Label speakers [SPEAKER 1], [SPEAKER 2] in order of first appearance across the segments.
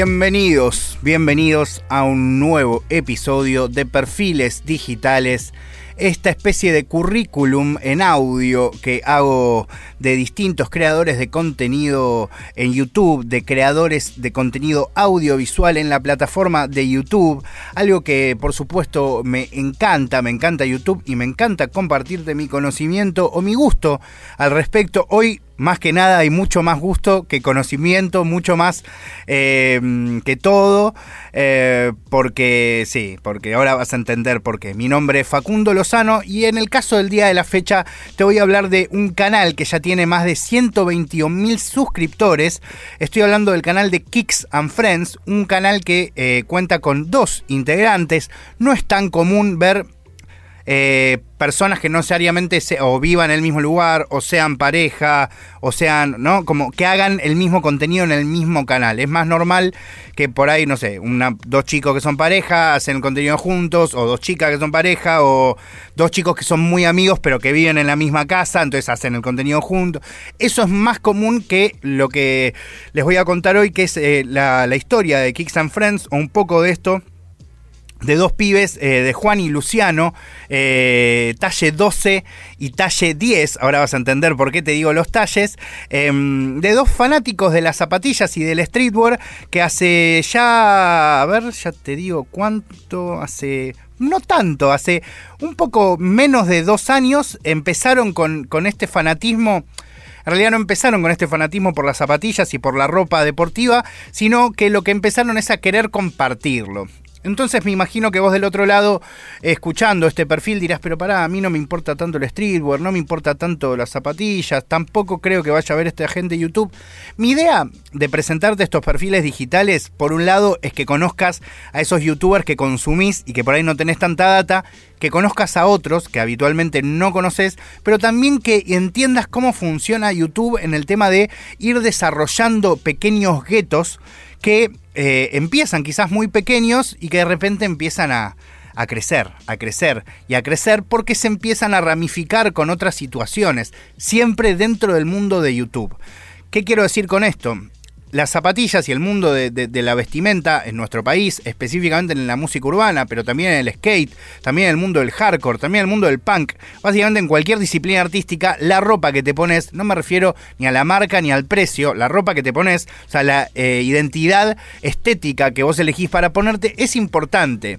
[SPEAKER 1] Bienvenidos, bienvenidos a un nuevo episodio de Perfiles Digitales esta especie de currículum en audio que hago de distintos creadores de contenido en YouTube, de creadores de contenido audiovisual en la plataforma de YouTube, algo que por supuesto me encanta, me encanta YouTube y me encanta compartirte mi conocimiento o mi gusto al respecto. Hoy más que nada hay mucho más gusto que conocimiento, mucho más eh, que todo, eh, porque sí, porque ahora vas a entender por qué. Mi nombre es Facundo Lozano y en el caso del día de la fecha te voy a hablar de un canal que ya tiene más de 121 mil suscriptores. Estoy hablando del canal de Kicks and Friends, un canal que eh, cuenta con dos integrantes. No es tan común ver eh, personas que no necesariamente o vivan en el mismo lugar, o sean pareja, o sean, ¿no? Como que hagan el mismo contenido en el mismo canal. Es más normal que por ahí, no sé, una, dos chicos que son pareja hacen el contenido juntos, o dos chicas que son pareja, o dos chicos que son muy amigos pero que viven en la misma casa, entonces hacen el contenido juntos. Eso es más común que lo que les voy a contar hoy, que es eh, la, la historia de Kicks and Friends, o un poco de esto de dos pibes, eh, de Juan y Luciano, eh, talle 12 y talle 10, ahora vas a entender por qué te digo los talles, em, de dos fanáticos de las zapatillas y del streetwear que hace ya, a ver, ya te digo cuánto, hace no tanto, hace un poco menos de dos años empezaron con, con, este fanatismo. En realidad no empezaron con este fanatismo por las zapatillas y por la ropa deportiva, sino que lo que empezaron es a querer compartirlo. Entonces me imagino que vos del otro lado, escuchando este perfil, dirás, pero pará, a mí no me importa tanto el streetwear, no me importa tanto las zapatillas, tampoco creo que vaya a ver esta gente de YouTube. Mi idea de presentarte estos perfiles digitales, por un lado, es que conozcas a esos youtubers que consumís y que por ahí no tenés tanta data, que conozcas a otros que habitualmente no conoces, pero también que entiendas cómo funciona YouTube en el tema de ir desarrollando pequeños guetos que eh, empiezan quizás muy pequeños y que de repente empiezan a, a crecer, a crecer y a crecer porque se empiezan a ramificar con otras situaciones, siempre dentro del mundo de YouTube. ¿Qué quiero decir con esto? Las zapatillas y el mundo de, la vestimenta en nuestro país, específicamente en la música urbana, pero también en el skate, también en el mundo del hardcore, también en el mundo del punk, básicamente en cualquier disciplina artística, la ropa que te pones, no me refiero ni a la marca ni al precio, la ropa que te pones, o sea, la eh, identidad estética que vos elegís para ponerte es importante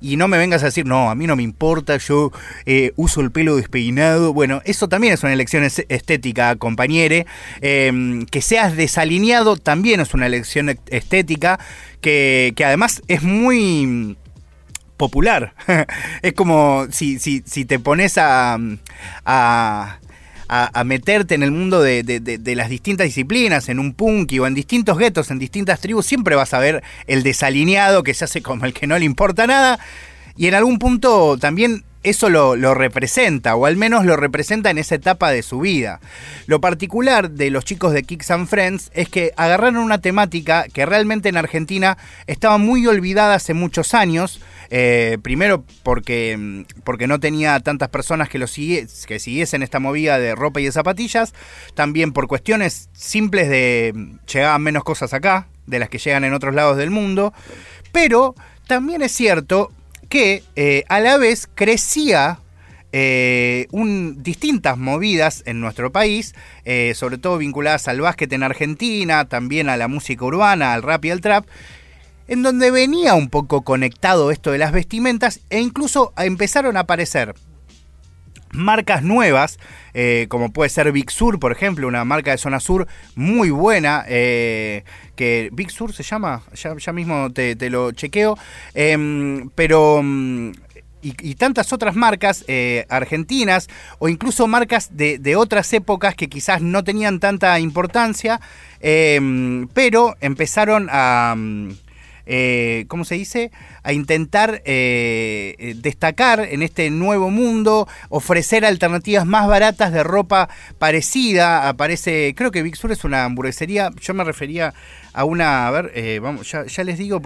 [SPEAKER 1] y no me vengas a decir, no, a mí no me importa, yo eh, uso el pelo despeinado. Bueno, eso también es una elección estética, compañere. Em, que seas desalineado también es una elección estética que, además es muy popular. es como si, si, si te pones a, a a, meterte en el mundo de, las distintas disciplinas, en un punky o en distintos guetos, en distintas tribus, siempre vas a ver el desalineado que se hace como el que no le importa nada. Y en algún punto también eso lo, representa, o al menos lo representa en esa etapa de su vida. Lo particular de los chicos de Kicks and Friends es que agarraron una temática que realmente en Argentina estaba muy olvidada hace muchos años. Eh, primero porque, porque no tenía tantas personas que, lo que siguiesen esta movida de ropa y de zapatillas. También por cuestiones simples de llegaban menos cosas acá de las que llegan en otros lados del mundo. Pero también es cierto que eh, a la vez crecía eh, distintas movidas en nuestro país, sobre todo vinculadas al básquet en Argentina, también a la música urbana, al rap y al trap, en donde venía un poco conectado esto de las vestimentas e incluso empezaron a aparecer marcas nuevas, eh, como puede ser Big Sur, por ejemplo, una marca de zona sur muy buena, eh, que Big Sur se llama, ya, mismo te, lo chequeo, em, pero... Mm, y, tantas otras marcas eh, argentinas o incluso marcas de, otras épocas que quizás no tenían tanta importancia, em, pero empezaron a... Mm, eh, ¿cómo se dice? A intentar eh, eh, destacar en este nuevo mundo, ofrecer alternativas más baratas de ropa parecida. Aparece, creo que Big Sur es una hamburguesería, yo me refería a una, a ver, vamos, ya, les digo...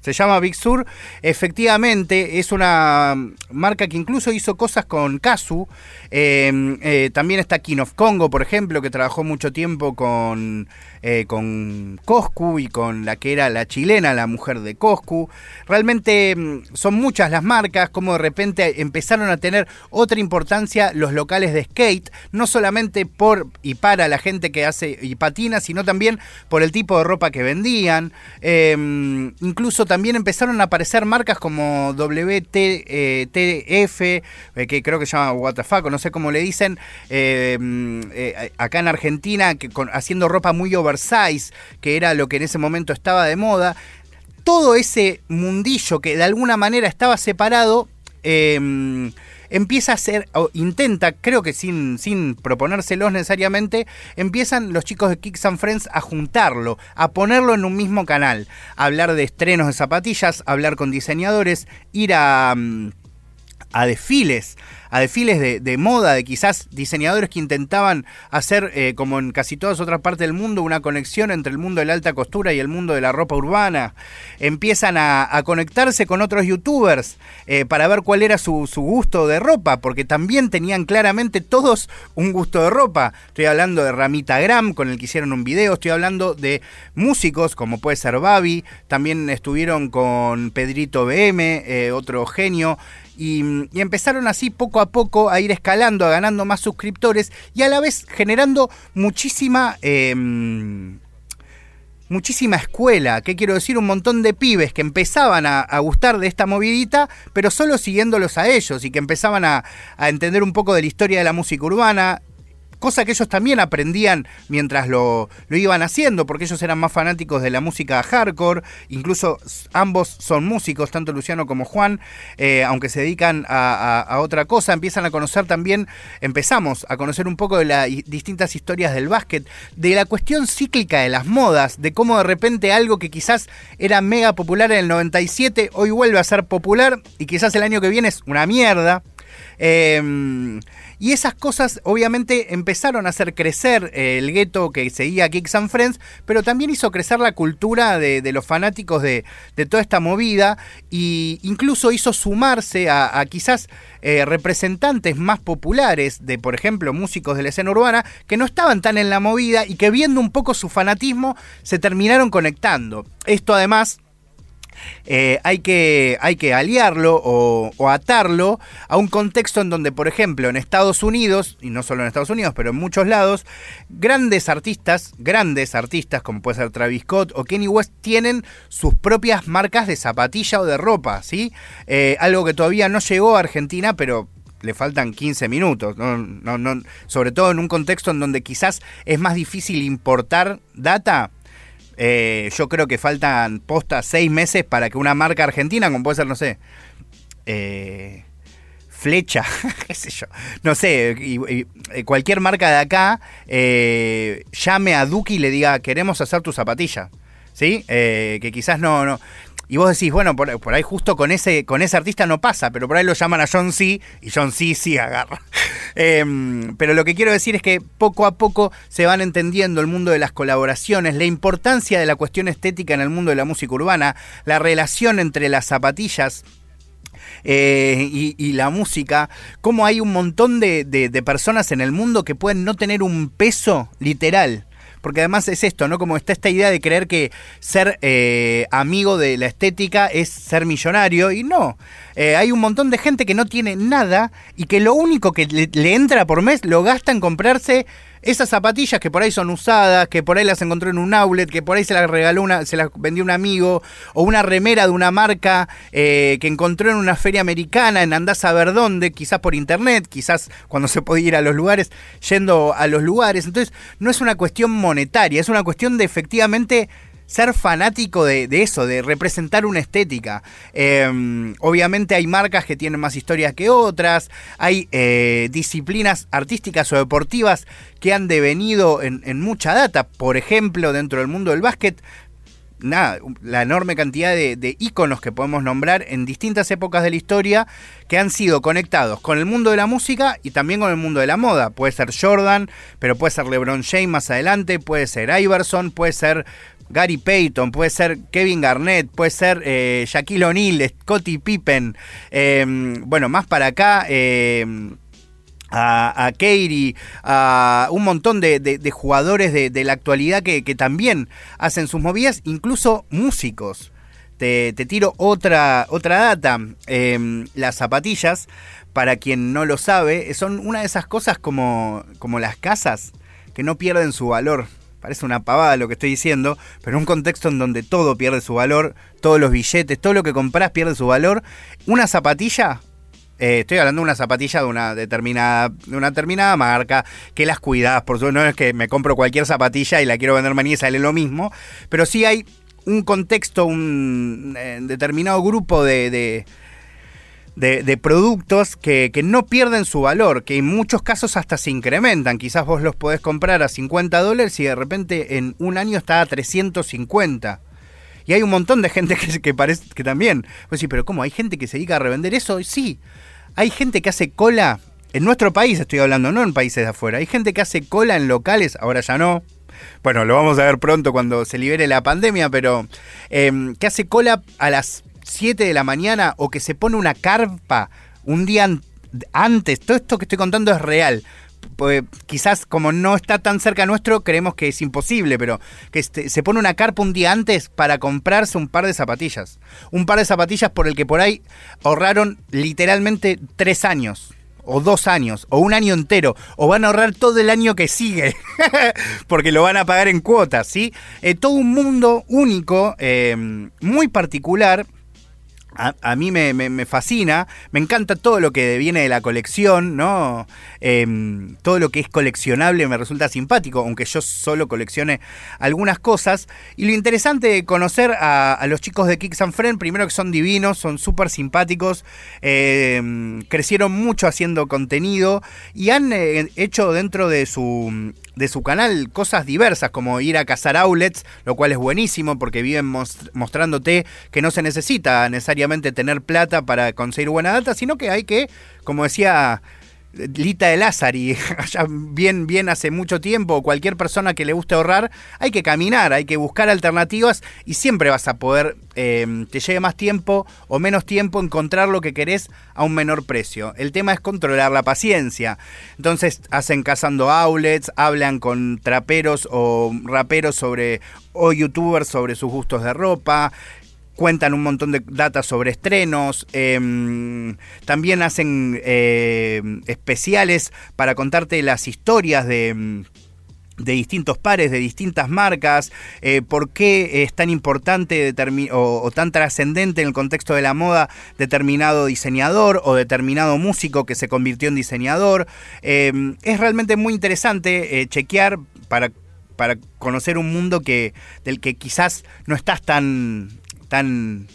[SPEAKER 1] Se llama Big Sur. Efectivamente, es una marca que incluso hizo cosas con Kazu. Em, eh, también está King of Congo, por ejemplo, que trabajó mucho tiempo con, eh, con Coscu y con la que era la chilena, la mujer de Coscu. Realmente em, son muchas las marcas, como de repente empezaron a tener otra importancia los locales de skate, no solamente por y para la gente que hace y patina, sino también por el tipo de ropa que vendían. Em, incluso también empezaron a aparecer marcas como WTF, eh, que creo que se llama WTF, no sé cómo le dicen, eh, eh, acá en Argentina, que, haciendo ropa muy oversize, que era lo que en ese momento estaba de moda. Todo ese mundillo que de alguna manera estaba separado, empieza a ser, o intenta, creo que sin, sin proponérselos necesariamente, empiezan los chicos de Kicks and Friends a juntarlo, a ponerlo en un mismo canal, a hablar de estrenos de zapatillas, hablar con diseñadores, ir a, mm, a desfiles, a desfiles de, moda, de quizás diseñadores que intentaban hacer, eh, como en casi todas otras partes del mundo, una conexión entre el mundo de la alta costura y el mundo de la ropa urbana. Empiezan a, conectarse con otros youtubers eh, para ver cuál era su, gusto de ropa, porque también tenían claramente todos un gusto de ropa. Estoy hablando de Ramita Gram, con el que hicieron un video, estoy hablando de músicos, como puede ser Babi, también estuvieron con Pedrito BM, eh, otro genio. Y, empezaron así poco a poco a ir escalando, a ganando más suscriptores y a la vez generando muchísima... Em, muchísima escuela, ¿qué quiero decir? Un montón de pibes que empezaban a, gustar de esta movidita, pero solo siguiéndolos a ellos y que empezaban a, a entender un poco de la historia de la música urbana, cosa que ellos también aprendían mientras lo, iban haciendo, porque ellos eran más fanáticos de la música hardcore, incluso ambos son músicos, tanto Luciano como Juan, eh, aunque se dedican a, otra cosa, empiezan a conocer también, empezamos a conocer un poco de las distintas historias del básquet, de la cuestión cíclica de las modas, de cómo de repente algo que quizás era mega popular en el 97, hoy vuelve a ser popular y quizás el año que viene es una mierda. Em, y esas cosas obviamente empezaron a hacer crecer eh, el gueto que seguía Kicks and Friends, pero también hizo crecer la cultura de, los fanáticos de, toda esta movida e incluso hizo sumarse a, quizás eh, representantes más populares de, por ejemplo, músicos de la escena urbana que no estaban tan en la movida y que viendo un poco su fanatismo se terminaron conectando. Esto además eh, hay, que, hay que aliarlo o, atarlo a un contexto en donde, por ejemplo, en Estados Unidos, y no solo en Estados Unidos, pero en muchos lados, grandes artistas, grandes artistas como puede ser Travis Scott o Kenny West, tienen sus propias marcas de zapatilla o de ropa, ¿sí? Eh, algo que todavía no llegó a Argentina, pero le faltan 15 minutos, sobre todo en un contexto en donde quizás es más difícil importar data eh, yo creo que faltan postas seis meses para que una marca argentina, como puede ser, no sé, eh, Flecha, qué sé yo, no sé, eh, cualquier marca de acá llame a Duki y le diga, queremos hacer tu zapatilla. ¿Sí? que quizás no, no, y vos decís, bueno, por, ahí justo con ese, con ese artista no pasa, pero por ahí lo llaman a John C. y John C. sí agarra. Em, pero lo que quiero decir es que poco a poco se van entendiendo el mundo de las colaboraciones, la importancia de la cuestión estética en el mundo de la música urbana, la relación entre las zapatillas eh, y, la música, cómo hay un montón de, personas en el mundo que pueden no tener un peso literal porque además es esto, ¿no? Como está esta idea de creer que ser eh, amigo de la estética es ser millonario, y no. Eh, hay un montón de gente que no tiene nada y que lo único que le entra por mes lo gasta en comprarse esas zapatillas que por ahí son usadas, que por ahí las encontró en un outlet, que por ahí se las regaló una, se las vendió un amigo, o una remera de una marca eh, que encontró en una feria americana, en andás a ver dónde, quizás por internet, quizás cuando se podía ir a los lugares, yendo a los lugares. Entonces, no es una cuestión monetaria, es una cuestión de efectivamente ser fanático de, eso, de representar una estética. Em, obviamente hay marcas que tienen más historias que otras, hay eh, disciplinas artísticas o deportivas que han devenido en, mucha data. Por ejemplo, dentro del mundo del básquet, la enorme cantidad de, de íconos que podemos nombrar en distintas épocas de la historia que han sido conectados con el mundo de la música y también con el mundo de la moda. Puede ser Jordan, pero puede ser LeBron James más adelante, puede ser Iverson, puede ser Gary Payton, puede ser Kevin Garnett, puede ser eh, Shaquille O'Neal, Scottie Pippen, em, bueno, más para acá. Em, a, Katie, a un montón de, jugadores de, la actualidad que, también hacen sus movidas, incluso músicos. Te, tiro otra, otra data. Em, las zapatillas, para quien no lo sabe, son una de esas cosas como, como las casas que no pierden su valor. Parece una pavada lo que estoy diciendo, pero un contexto en donde todo pierde su valor, todos los billetes, todo lo que compras pierde su valor. Una zapatilla, eh, estoy hablando de una zapatilla de una determinada, de una determinada marca, que las cuidas, por supuesto, no es que me compro cualquier zapatilla y la quiero vender mañana y sale lo mismo, pero sí hay un contexto, un eh, determinado grupo de, productos que, no pierden su valor, que en muchos casos hasta se incrementan. Quizás vos los podés comprar a 50 dólares y de repente en un año está a 350. Y hay un montón de gente que, que parece que también. Pues sí, pero ¿cómo? ¿Hay gente que se dedica a revender eso? Sí. Hay gente que hace cola. En nuestro país estoy hablando, no en países de afuera. Hay gente que hace cola en locales, ahora ya no. Bueno, lo vamos a ver pronto cuando se libere la pandemia, pero em, que hace cola a las 7 de la mañana o que se pone una carpa un día antes, todo esto que estoy contando es real. Pues, quizás como no está tan cerca nuestro, creemos que es imposible, pero que este, se pone una carpa un día antes para comprarse un par de zapatillas. Un par de zapatillas por el que por ahí ahorraron literalmente tres años o dos años, o un año entero, o van a ahorrar todo el año que sigue, porque lo van a pagar en cuotas, ¿sí? Eh, todo un mundo único, eh, muy particular, a, mí me, fascina, me encanta todo lo que viene de la colección, ¿no? Em, todo lo que es coleccionable me resulta simpático, aunque yo solo coleccione algunas cosas. Y lo interesante de conocer a, los chicos de Kicks and Friends, primero que son divinos, son súper simpáticos, em, crecieron mucho haciendo contenido y han eh, hecho dentro de su de su canal cosas diversas, como ir a cazar outlets, lo cual es buenísimo porque viven mostrándote que no se necesita necesariamente tener plata para conseguir buena data, sino que hay que, como decía Lita de Lázari, allá bien, bien hace mucho tiempo, cualquier persona que le guste ahorrar, hay que caminar, hay que buscar alternativas y siempre vas a poder, em, te lleve más tiempo o menos tiempo, encontrar lo que querés a un menor precio. El tema es controlar la paciencia. Entonces hacen cazando outlets, hablan con traperos o raperos sobre o youtubers sobre sus gustos de ropa, cuentan un montón de datos sobre estrenos, em, también hacen em, especiales para contarte las historias de em, de distintos pares, de distintas marcas, eh, por qué es tan importante o, o, tan trascendente en el contexto de la moda determinado diseñador o determinado músico que se convirtió en diseñador. es realmente muy interesante eh, chequear para, para conocer un mundo que, del que quizás no estás tan tan,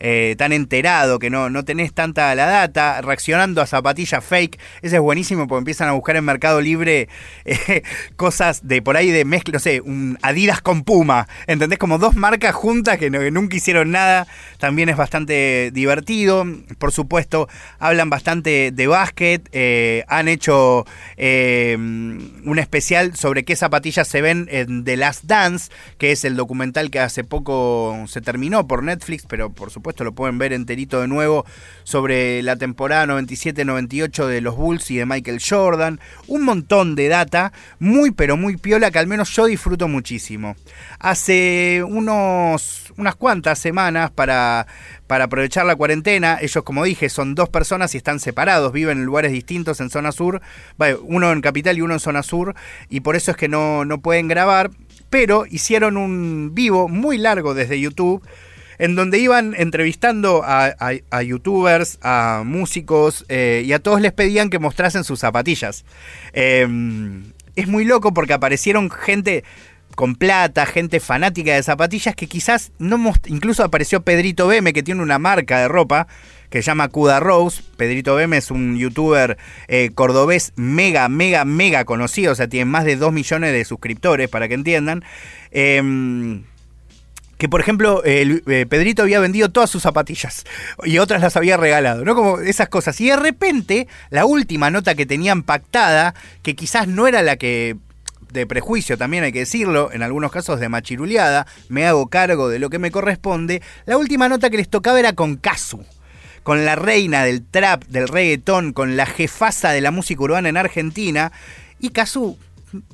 [SPEAKER 1] eh, tan enterado, que no, no tenés tanta la data, reaccionando a zapatillas fake. Ese es buenísimo porque empiezan a buscar en Mercado Libre eh, cosas de por ahí de mezcla, no sé, un Adidas con Puma. ¿Entendés? Como dos marcas juntas que, nunca hicieron nada. También es bastante divertido. Por supuesto, hablan bastante de básquet. Eh, han hecho un especial sobre qué zapatillas se ven en The Last Dance, que es el documental que hace poco se terminó por Netflix, pero por supuesto lo pueden ver enterito de nuevo sobre la temporada 97-98 de los Bulls y de Michael Jordan. Un montón de data, muy pero muy piola que al menos yo disfruto muchísimo. Hace unos, unas cuantas semanas para, para aprovechar la cuarentena, ellos como dije son dos personas y están separados, viven en lugares distintos en zona sur, uno en capital y uno en zona sur, y por eso es que no, no pueden grabar, pero hicieron un vivo muy largo desde YouTube en donde iban entrevistando a, youtubers, a músicos, eh, y a todos les pedían que mostrasen sus zapatillas. Em, es muy loco porque aparecieron gente con plata, gente fanática de zapatillas que quizás no incluso apareció Pedrito Beme que tiene una marca de ropa que se llama Cuda Rose. Pedrito Beme es un youtuber eh, cordobés mega, mega, mega conocido, o sea, tiene más de 2 millones de suscriptores para que entiendan. Em, que por ejemplo eh, Pedrito había vendido todas sus zapatillas y otras las había regalado, ¿no? Como esas cosas. Y de repente, la última nota que tenían pactada, que quizás no era la que de prejuicio también hay que decirlo, en algunos casos de machiruleada, me hago cargo de lo que me corresponde, la última nota que les tocaba era con Casu con la reina del trap, del reggaetón, con la jefasa de la música urbana en Argentina. Y Casu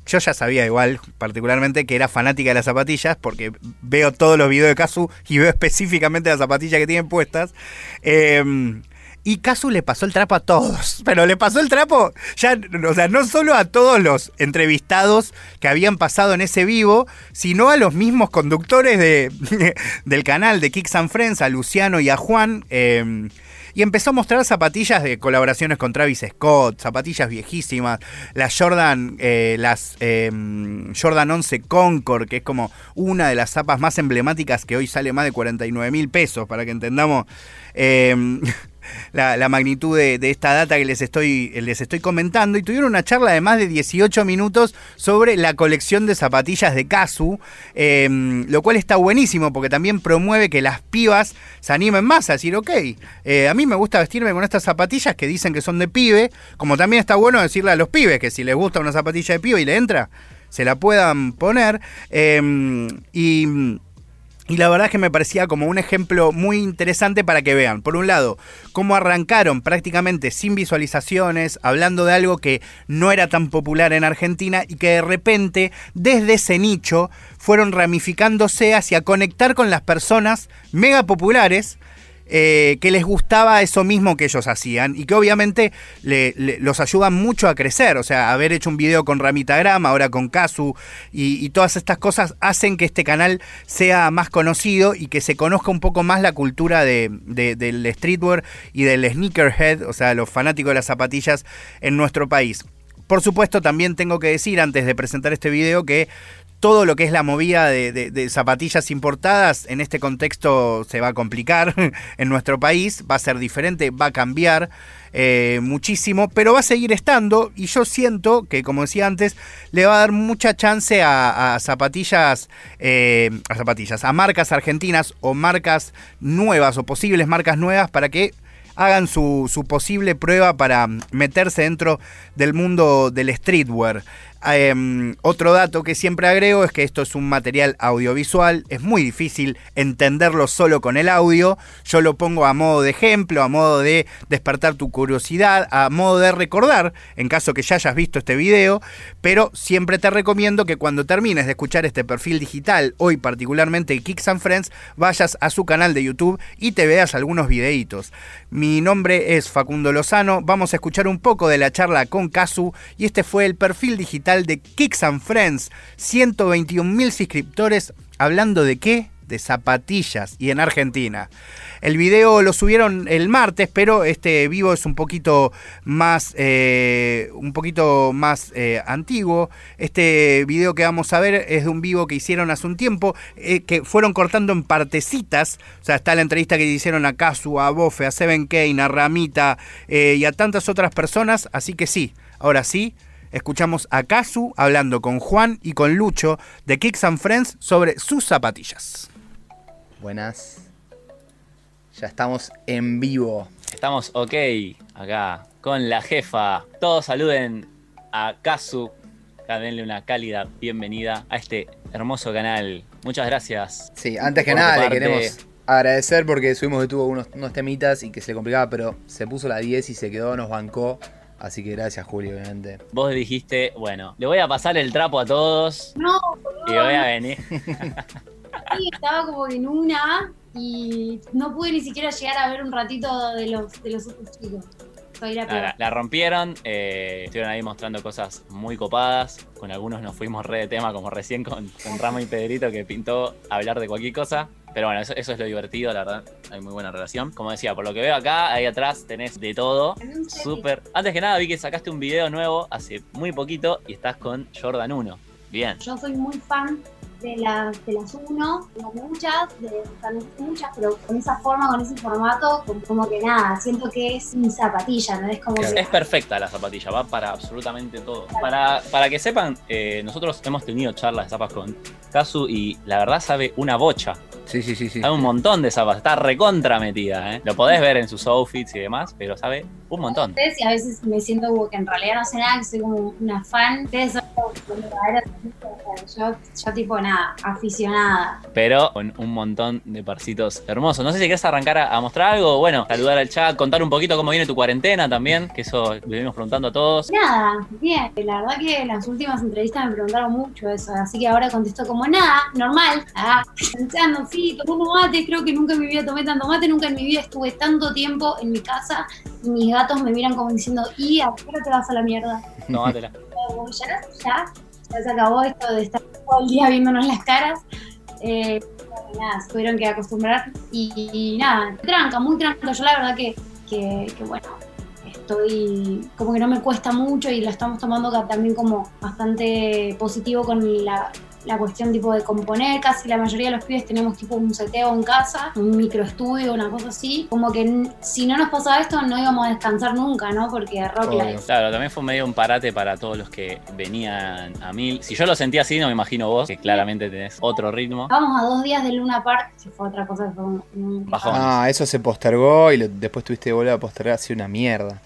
[SPEAKER 1] yo ya sabía igual, particularmente, que era fanática de las zapatillas, porque veo todos los videos de Kazu y veo específicamente las zapatillas que tienen puestas. Em, y Kazu le pasó el trapo a todos, pero le pasó el trapo ya, o sea, no solo a todos los entrevistados que habían pasado en ese vivo, sino a los mismos conductores de, del canal de Kicks and Friends, a Luciano y a Juan. Em, y empezó a mostrar zapatillas de colaboraciones con Travis Scott, zapatillas viejísimas, las Jordan, eh, las em, Jordan 11 Concord, que es como una de las zapas más emblemáticas que hoy sale más de 49 mil pesos, para que entendamos. Em, la, magnitud de, esta data que les estoy, les estoy comentando y tuvieron una charla de más de 18 minutos sobre la colección de zapatillas de Kazu, em, lo cual está buenísimo porque también promueve que las pibas se animen más a decir, ok, eh, a mí me gusta vestirme con estas zapatillas que dicen que son de pibe, como también está bueno decirle a los pibes que si les gusta una zapatilla de pibe y le entra, se la puedan poner. Em, y y la verdad es que me parecía como un ejemplo muy interesante para que vean, por un lado, cómo arrancaron prácticamente sin visualizaciones, hablando de algo que no era tan popular en Argentina y que de repente desde ese nicho fueron ramificándose hacia conectar con las personas mega populares eh, que les gustaba eso mismo que ellos hacían y que obviamente los ayudan mucho a crecer. O sea, haber hecho un video con Ramitagram, ahora con Kazu y, todas estas cosas hacen que este canal sea más conocido y que se conozca un poco más la cultura del streetwear y del sneakerhead, o sea, los fanáticos de las zapatillas en nuestro país. Por supuesto, también tengo que decir antes de presentar este video que todo lo que es la movida de, zapatillas importadas en este contexto se va a complicar en nuestro país, va a ser diferente, va a cambiar eh, muchísimo, pero va a seguir estando y yo siento que, como decía antes, le va a dar mucha chance a, zapatillas, eh, a zapatillas, a marcas argentinas o marcas nuevas o posibles marcas nuevas para que hagan su, su posible prueba para meterse dentro del mundo del streetwear. Em, otro dato que siempre agrego es que esto es un material audiovisual, es muy difícil entenderlo solo con el audio. Yo lo pongo a modo de ejemplo, a modo de despertar tu curiosidad, a modo de recordar, en caso que ya hayas visto este video, pero siempre te recomiendo que cuando termines de escuchar este perfil digital, hoy particularmente Kicks and Friends, vayas a su canal de YouTube y te veas algunos videitos. Mi nombre es Facundo Lozano, vamos a escuchar un poco de la charla con Kazu y este fue el perfil digital de Kicks and Friends. 121 mil suscriptores. ¿Hablando de qué? De zapatillas y en Argentina. El video lo subieron el martes, pero este vivo es un poquito más, eh, un poquito más eh, antiguo. Este video que vamos a ver es de un vivo que hicieron hace un tiempo, eh, que fueron cortando en partecitas. O sea, está la entrevista que hicieron a Kazu, a Bofe, a Seven Kane, a Ramita y a tantas otras personas. Así que sí, ahora sí, escuchamos a Kazu hablando con Juan y con Lucho de Kicks and Friends sobre sus zapatillas.
[SPEAKER 2] Buenas. Ya estamos en vivo.
[SPEAKER 3] Estamos ok acá con la jefa. Todos saluden a Kazu. Denle una cálida bienvenida a este hermoso canal. Muchas gracias.
[SPEAKER 2] Sí, antes que nada le queremos agradecer porque subimos de tuvo unos, unos temitas y que se le complicaba, pero se puso la 10 y se quedó, nos bancó. Así que gracias, Julio, obviamente.
[SPEAKER 3] Vos dijiste, bueno, le voy a pasar el trapo a todos.
[SPEAKER 4] No,
[SPEAKER 3] Y voy a venir.
[SPEAKER 4] Sí, estaba como en una y no pude ni siquiera llegar a ver un ratito de los, de los otros chicos.
[SPEAKER 3] La, rompieron, eh, estuvieron ahí mostrando cosas muy copadas. Con algunos nos fuimos re de tema, como recién con, con Ramo y Pedrito, que pintó hablar de cualquier cosa. Pero bueno, eso, es lo divertido, la verdad. Hay muy buena relación. Como decía, por lo que veo acá, ahí atrás tenés de todo. Súper. Antes que nada, vi que sacaste un video nuevo hace muy poquito y estás con Jordan 1. Bien.
[SPEAKER 4] Yo soy muy fan de, las de las uno, tengo muchas, de, muchas, pero con esa forma, con ese formato, como, que nada, siento que es mi zapatilla, ¿no? Es como
[SPEAKER 3] es, perfecta la zapatilla, va para absolutamente todo. Para, para que sepan, eh, nosotros hemos tenido charlas de zapas con Kazu y la verdad sabe una bocha
[SPEAKER 2] Sí, sí, sí, sí.
[SPEAKER 3] Hay un montón de zapas, está recontra metida, ¿eh? Lo podés ver en sus outfits y demás, pero sabe un montón.
[SPEAKER 4] Y a veces me siento como que en realidad no sé nada, que soy como una fan. Ustedes son como yo, yo tipo nada, aficionada.
[SPEAKER 3] Pero con un montón de parcitos hermosos. No sé si quieres arrancar a, a mostrar algo, bueno, saludar al chat, contar un poquito cómo viene tu cuarentena también, que eso le venimos preguntando a todos.
[SPEAKER 4] Nada, bien. La verdad que las últimas entrevistas me preguntaron mucho eso, así que ahora contesto como nada, normal. Ah, pensando, sí, tomó mate, creo que nunca en mi vida tomé tanto mate, nunca en mi vida estuve tanto tiempo en mi casa y mis gatos me miran como diciendo, ¿y a qué hora te vas a la mierda?
[SPEAKER 3] Tómatela.
[SPEAKER 4] ya, ya, ya se acabó esto de estar todo el día viéndonos las caras. Eh, nada, se tuvieron que acostumbrar y, y, nada, tranca, muy tranca. Yo la verdad que, que, que, bueno, estoy como que no me cuesta mucho y lo estamos tomando también como bastante positivo con la, la cuestión tipo de componer, casi la mayoría de los pibes tenemos tipo un seteo en casa, un microestudio, una cosa así, como que si no nos pasaba esto no íbamos a descansar nunca, ¿no? Porque rock life.
[SPEAKER 3] Claro, también fue medio un parate para todos los que venían a mil. Si yo lo sentía así, no me imagino vos, que claramente tenés otro ritmo.
[SPEAKER 4] Vamos a dos días de Luna Park, que fue otra cosa que fue un...
[SPEAKER 3] Bajón.
[SPEAKER 2] Ah, eso se postergó y lo, después tuviste que volver a postergar, así una mierda.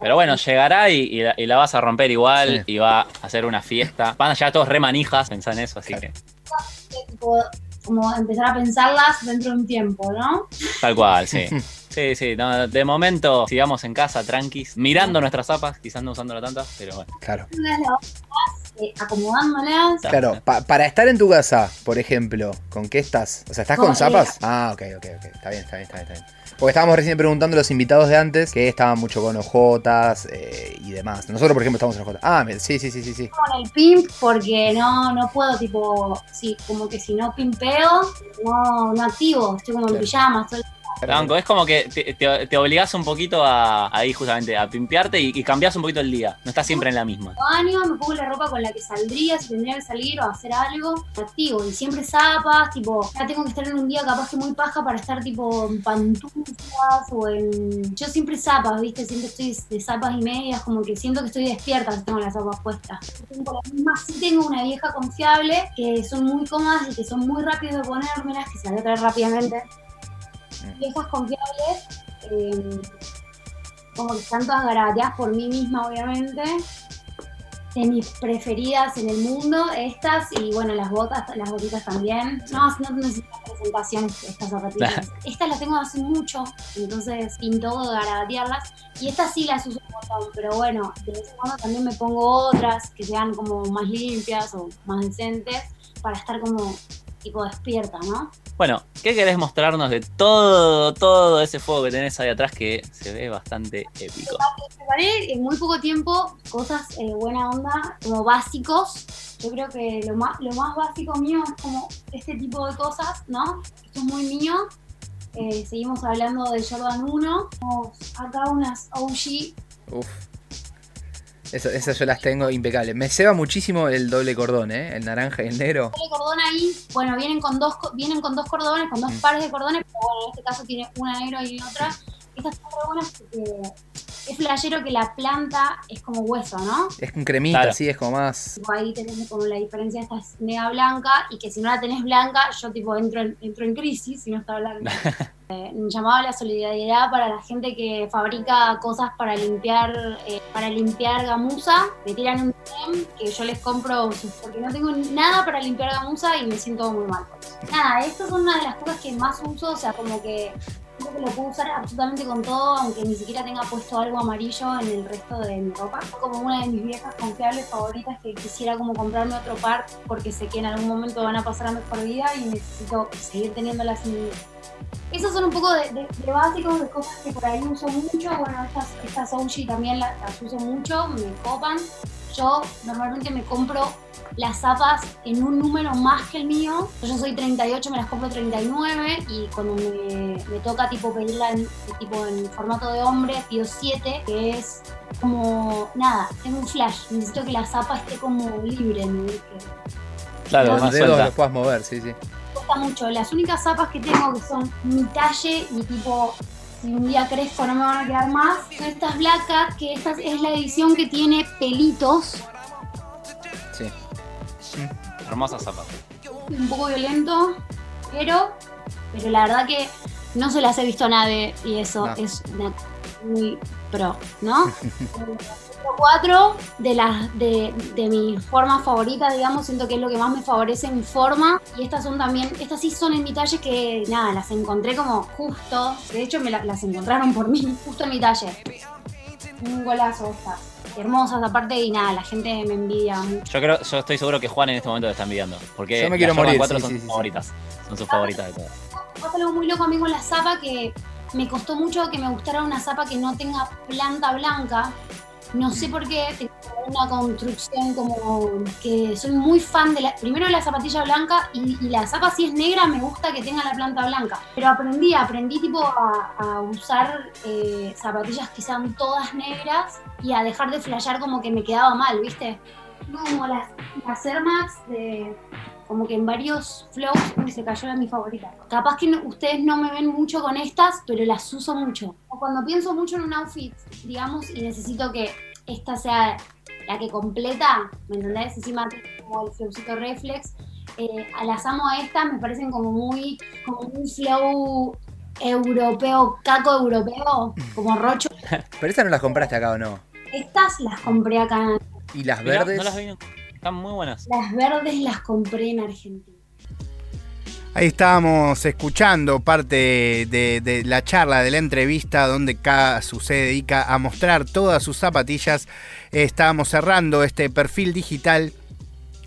[SPEAKER 3] Pero bueno, llegará y, y, la, y, la, vas a romper igual sí. y va a hacer una fiesta. Van a llegar todos re manijas, pensá en eso, así claro.
[SPEAKER 4] que. Como empezar a pensarlas dentro de un tiempo, ¿no?
[SPEAKER 3] Tal cual, sí. Sí, sí, no, de momento sigamos en casa, tranquis, mirando nuestras zapas, quizás no usándola tantas, pero bueno.
[SPEAKER 2] Claro.
[SPEAKER 4] Eh, acomodándolas.
[SPEAKER 2] Claro, pa para estar en tu casa, por ejemplo, ¿con qué estás? O sea, ¿estás con zapas? Ah, ok, ok, ok. Está bien, está bien, está bien. Está bien. Porque estábamos recién preguntando a los invitados de antes que estaban mucho con ojotas eh, y demás. Nosotros, por ejemplo, estamos en ojotas. Ah, sí, sí, sí, sí. sí.
[SPEAKER 4] Con el pimp porque no, no puedo, tipo, sí, como que si no pimpeo, no, no activo. Estoy como en pijama, estoy
[SPEAKER 3] Blanco, es como que te, te, te obligás un poquito a ahí justamente a pimpearte y, y cambiás un poquito el día. No estás siempre en la misma.
[SPEAKER 4] Baño, me pongo la ropa con la que saldría, si tendría que salir o hacer algo, activo. Y siempre zapas, tipo, ya tengo que estar en un día capaz que muy paja para estar tipo en pantuflas o en. Yo siempre zapas, viste, siempre estoy de zapas y medias, como que siento que estoy despierta si tengo las zapas puestas. La misma, sí tengo una vieja confiable, que son muy cómodas y que son muy rápidos de ponérmelas, que se las voy a traer rápidamente viejas confiables, eh, como que están todas garateadas por mí misma, obviamente. De mis preferidas en el mundo, estas, y bueno, las botas, las botitas también. No, no necesitan presentaciones estas zapatillas. estas las tengo hace mucho, entonces pinto de garatearlas. Y estas sí las uso un montón, pero bueno, de vez en cuando también me pongo otras que sean como más limpias o más decentes para estar como tipo despierta, ¿no?
[SPEAKER 3] Bueno, ¿qué querés mostrarnos de todo, todo ese fuego que tenés ahí atrás que se ve bastante épico?
[SPEAKER 4] Preparé en muy poco tiempo cosas eh, buena onda, como básicos. Yo creo que lo más, lo más básico mío es como este tipo de cosas, ¿no? Esto es muy mío. Eh, seguimos hablando de Jordan 1. Tenemos acá unas OG.
[SPEAKER 2] Uf. Eso, esas yo las tengo impecables. Me ceba muchísimo el doble cordón, ¿eh? El naranja y el negro.
[SPEAKER 4] El doble cordón ahí, bueno, vienen con dos, vienen con dos cordones, con dos mm. pares de cordones, pero bueno, en este caso tiene una negro y otra. Estas son buenas porque es flashero que la planta es como hueso, ¿no?
[SPEAKER 2] Es un cremita, claro. sí, es como más.
[SPEAKER 4] Ahí tenés como la diferencia, esta es mega blanca y que si no la tenés blanca, yo tipo entro en, entro en crisis si no está blanca. eh, llamaba la solidaridad para la gente que fabrica cosas para limpiar, eh, para limpiar gamuza. Me tiran un DM que yo les compro porque no tengo nada para limpiar gamuza y me siento muy mal. Nada, estas son una de las cosas que más uso, o sea, como que creo que lo puedo usar absolutamente con todo, aunque ni siquiera tenga puesto algo amarillo en el resto de mi ropa. Como una de mis viejas confiables favoritas que quisiera como comprarme otro par porque sé que en algún momento van a pasar a mejor vida y necesito seguir teniéndolas en mi. Esos son un poco de, de, de, básicos, de cosas que por ahí uso mucho. Bueno, estas, estas también las, las uso mucho, me copan. Yo normalmente me compro las zapas en un número más que el mío. Yo soy 38, me las compro 39 y cuando me, me toca tipo pedirla en, tipo en formato de hombre, pido 7, que es como, nada, tengo un flash. Necesito que la zapa esté como libre, ¿no? Que,
[SPEAKER 3] claro,
[SPEAKER 2] los dedos los puedas mover, sí, sí.
[SPEAKER 4] Cuesta mucho. Las únicas zapas que tengo que son mi talle y tipo si un día crezco no me van a quedar más. Son estas Black Cat, que esta es la edición que tiene pelitos.
[SPEAKER 3] Sí. Hermosa zapa.
[SPEAKER 4] Un poco violento, pero pero la verdad que no se las he visto a nadie y eso
[SPEAKER 2] No.
[SPEAKER 4] es una- muy pro, ¿no? cuatro de las de, de mis formas favoritas, digamos, siento que es lo que más me favorece en forma. Y estas son también, estas sí son en mi talle que nada, las encontré como justo. De hecho, me la- las encontraron por mí, justo en mi talle. Un golazo estas. Hermosas aparte y nada, la gente me envidia mucho.
[SPEAKER 3] Yo creo, yo estoy seguro que Juan en este momento te está envidiando. Porque
[SPEAKER 2] Yo me quiero
[SPEAKER 3] las
[SPEAKER 2] morir,
[SPEAKER 3] 4
[SPEAKER 2] sí,
[SPEAKER 3] son
[SPEAKER 2] sí,
[SPEAKER 3] sus
[SPEAKER 2] sí.
[SPEAKER 3] favoritas. Son sus favoritas de todas.
[SPEAKER 4] Pasa algo muy loco a mí con la zapa que me costó mucho que me gustara una zapa que no tenga planta blanca. No sé por qué, tengo una construcción como que soy muy fan de la, primero la zapatilla blanca y, y la zapa si es negra me gusta que tenga la planta blanca. Pero aprendí, aprendí tipo a, a usar eh, zapatillas que sean todas negras y a dejar de flashear como que me quedaba mal, ¿viste? No, como las, las Air Max de, como que en varios flows se cayó de mi favorita. Capaz que no- ustedes no me ven mucho con estas, pero las uso mucho. O cuando pienso mucho en un outfit, digamos, y necesito que esta sea la que completa, ¿me entendés? Encima como el flowcito reflex. eh, las amo a estas, me parecen como muy, como un flow europeo, caco europeo, como rocho.
[SPEAKER 2] Pero estas no las compraste acá o no.
[SPEAKER 4] Estas las compré acá.
[SPEAKER 2] Y las
[SPEAKER 3] Mirá,
[SPEAKER 2] verdes.
[SPEAKER 3] no las vi. Están muy buenas.
[SPEAKER 4] Las verdes las compré en Argentina.
[SPEAKER 1] Ahí estábamos escuchando parte de, de la charla, de la entrevista, donde Casu se dedica a mostrar todas sus zapatillas. Estábamos cerrando este perfil digital,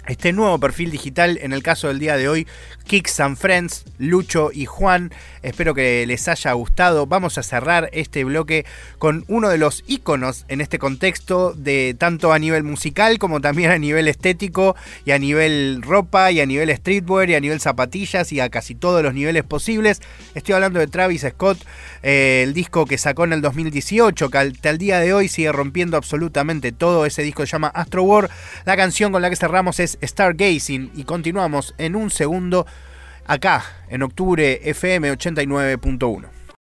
[SPEAKER 1] este nuevo perfil digital, en el caso del día de hoy, Kicks and Friends, Lucho y Juan. Espero que les haya gustado. Vamos a cerrar este bloque con uno de los iconos en este contexto, de tanto a nivel musical como también a nivel estético y a nivel ropa y a nivel streetwear y a nivel zapatillas y a casi todos los niveles posibles. Estoy hablando de Travis Scott, eh, el disco que sacó en el 2018, que hasta el día de hoy sigue rompiendo absolutamente todo. Ese disco se llama Astro War. La canción con la que cerramos es Stargazing y continuamos en un segundo acá en octubre FM 89.1.